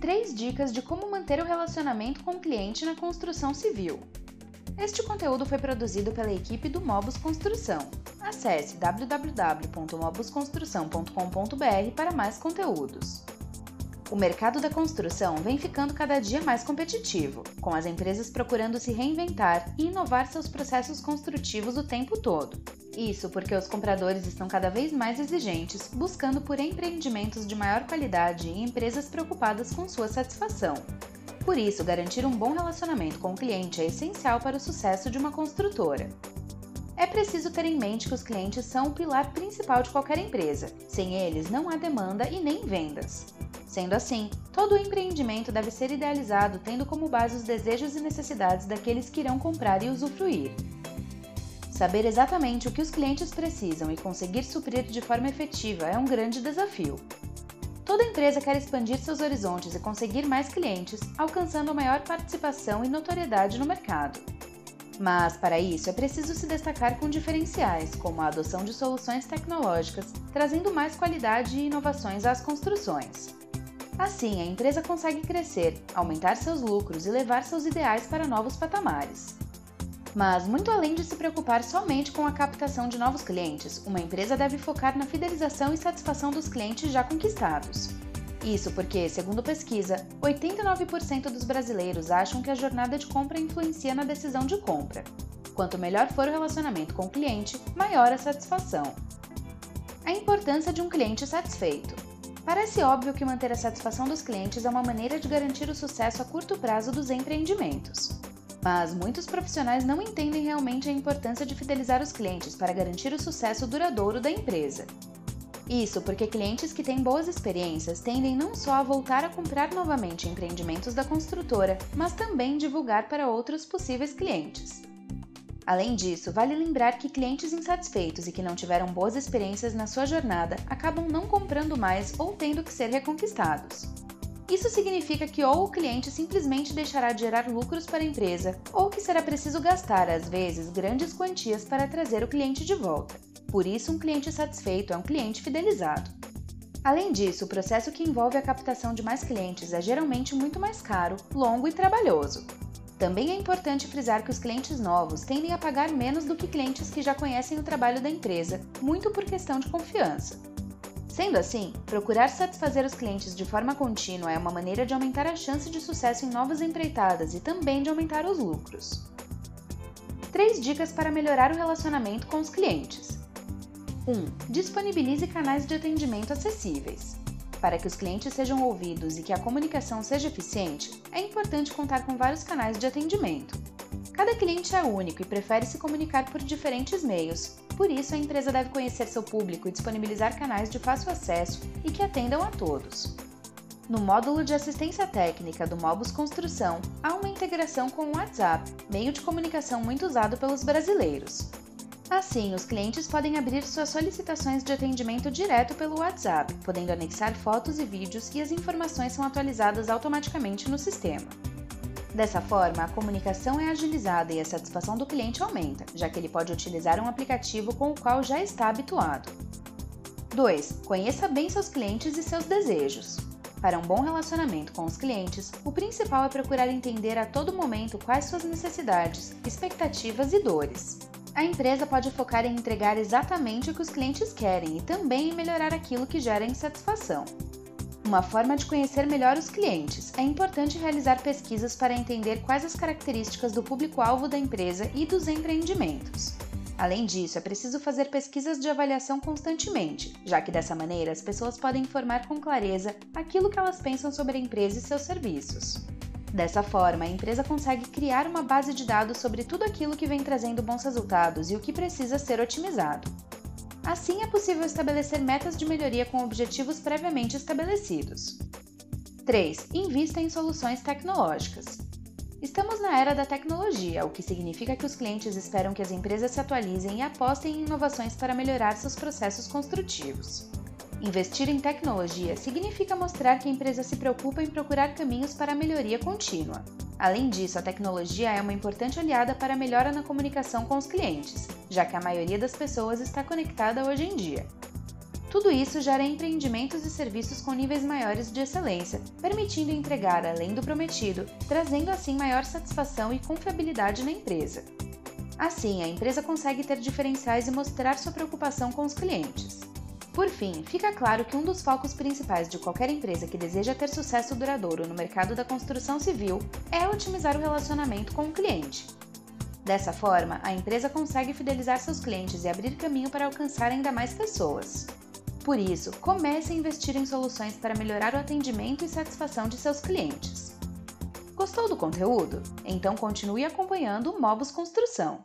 Três dicas de como manter o relacionamento com o cliente na construção civil. Este conteúdo foi produzido pela equipe do Mobus Construção. Acesse www.mobusconstrução.com.br para mais conteúdos. O mercado da construção vem ficando cada dia mais competitivo, com as empresas procurando se reinventar e inovar seus processos construtivos o tempo todo. Isso porque os compradores estão cada vez mais exigentes, buscando por empreendimentos de maior qualidade e empresas preocupadas com sua satisfação. Por isso, garantir um bom relacionamento com o cliente é essencial para o sucesso de uma construtora. É preciso ter em mente que os clientes são o pilar principal de qualquer empresa. Sem eles, não há demanda e nem vendas. Sendo assim, todo empreendimento deve ser idealizado tendo como base os desejos e necessidades daqueles que irão comprar e usufruir. Saber exatamente o que os clientes precisam e conseguir suprir de forma efetiva é um grande desafio. Toda empresa quer expandir seus horizontes e conseguir mais clientes, alcançando maior participação e notoriedade no mercado. Mas, para isso, é preciso se destacar com diferenciais, como a adoção de soluções tecnológicas, trazendo mais qualidade e inovações às construções. Assim, a empresa consegue crescer, aumentar seus lucros e levar seus ideais para novos patamares. Mas, muito além de se preocupar somente com a captação de novos clientes, uma empresa deve focar na fidelização e satisfação dos clientes já conquistados. Isso porque, segundo pesquisa, 89% dos brasileiros acham que a jornada de compra influencia na decisão de compra. Quanto melhor for o relacionamento com o cliente, maior a satisfação. A importância de um cliente satisfeito. Parece óbvio que manter a satisfação dos clientes é uma maneira de garantir o sucesso a curto prazo dos empreendimentos. Mas muitos profissionais não entendem realmente a importância de fidelizar os clientes para garantir o sucesso duradouro da empresa. Isso porque clientes que têm boas experiências tendem não só a voltar a comprar novamente empreendimentos da construtora, mas também divulgar para outros possíveis clientes. Além disso, vale lembrar que clientes insatisfeitos e que não tiveram boas experiências na sua jornada acabam não comprando mais ou tendo que ser reconquistados. Isso significa que ou o cliente simplesmente deixará de gerar lucros para a empresa, ou que será preciso gastar, às vezes, grandes quantias para trazer o cliente de volta. Por isso, um cliente satisfeito é um cliente fidelizado. Além disso, o processo que envolve a captação de mais clientes é geralmente muito mais caro, longo e trabalhoso. Também é importante frisar que os clientes novos tendem a pagar menos do que clientes que já conhecem o trabalho da empresa, muito por questão de confiança. Sendo assim, procurar satisfazer os clientes de forma contínua é uma maneira de aumentar a chance de sucesso em novas empreitadas e também de aumentar os lucros. Três dicas para melhorar o relacionamento com os clientes. 1. Um, disponibilize canais de atendimento acessíveis. Para que os clientes sejam ouvidos e que a comunicação seja eficiente, é importante contar com vários canais de atendimento. Cada cliente é único e prefere se comunicar por diferentes meios, por isso, a empresa deve conhecer seu público e disponibilizar canais de fácil acesso e que atendam a todos. No módulo de assistência técnica do Mobus Construção, há uma integração com o WhatsApp, meio de comunicação muito usado pelos brasileiros. Assim, os clientes podem abrir suas solicitações de atendimento direto pelo WhatsApp, podendo anexar fotos e vídeos e as informações são atualizadas automaticamente no sistema. Dessa forma, a comunicação é agilizada e a satisfação do cliente aumenta, já que ele pode utilizar um aplicativo com o qual já está habituado. 2. Conheça bem seus clientes e seus desejos. Para um bom relacionamento com os clientes, o principal é procurar entender a todo momento quais suas necessidades, expectativas e dores. A empresa pode focar em entregar exatamente o que os clientes querem e também em melhorar aquilo que gera insatisfação. Uma forma de conhecer melhor os clientes. É importante realizar pesquisas para entender quais as características do público-alvo da empresa e dos empreendimentos. Além disso, é preciso fazer pesquisas de avaliação constantemente, já que dessa maneira as pessoas podem informar com clareza aquilo que elas pensam sobre a empresa e seus serviços. Dessa forma, a empresa consegue criar uma base de dados sobre tudo aquilo que vem trazendo bons resultados e o que precisa ser otimizado. Assim, é possível estabelecer metas de melhoria com objetivos previamente estabelecidos. 3. Invista em soluções tecnológicas. Estamos na era da tecnologia, o que significa que os clientes esperam que as empresas se atualizem e apostem em inovações para melhorar seus processos construtivos. Investir em tecnologia significa mostrar que a empresa se preocupa em procurar caminhos para a melhoria contínua. Além disso, a tecnologia é uma importante aliada para a melhora na comunicação com os clientes, já que a maioria das pessoas está conectada hoje em dia. Tudo isso gera empreendimentos e serviços com níveis maiores de excelência, permitindo entregar além do prometido, trazendo assim maior satisfação e confiabilidade na empresa. Assim, a empresa consegue ter diferenciais e mostrar sua preocupação com os clientes. Por fim, fica claro que um dos focos principais de qualquer empresa que deseja ter sucesso duradouro no mercado da construção civil é otimizar o relacionamento com o cliente. Dessa forma, a empresa consegue fidelizar seus clientes e abrir caminho para alcançar ainda mais pessoas. Por isso, comece a investir em soluções para melhorar o atendimento e satisfação de seus clientes. Gostou do conteúdo? Então continue acompanhando o Mobus Construção.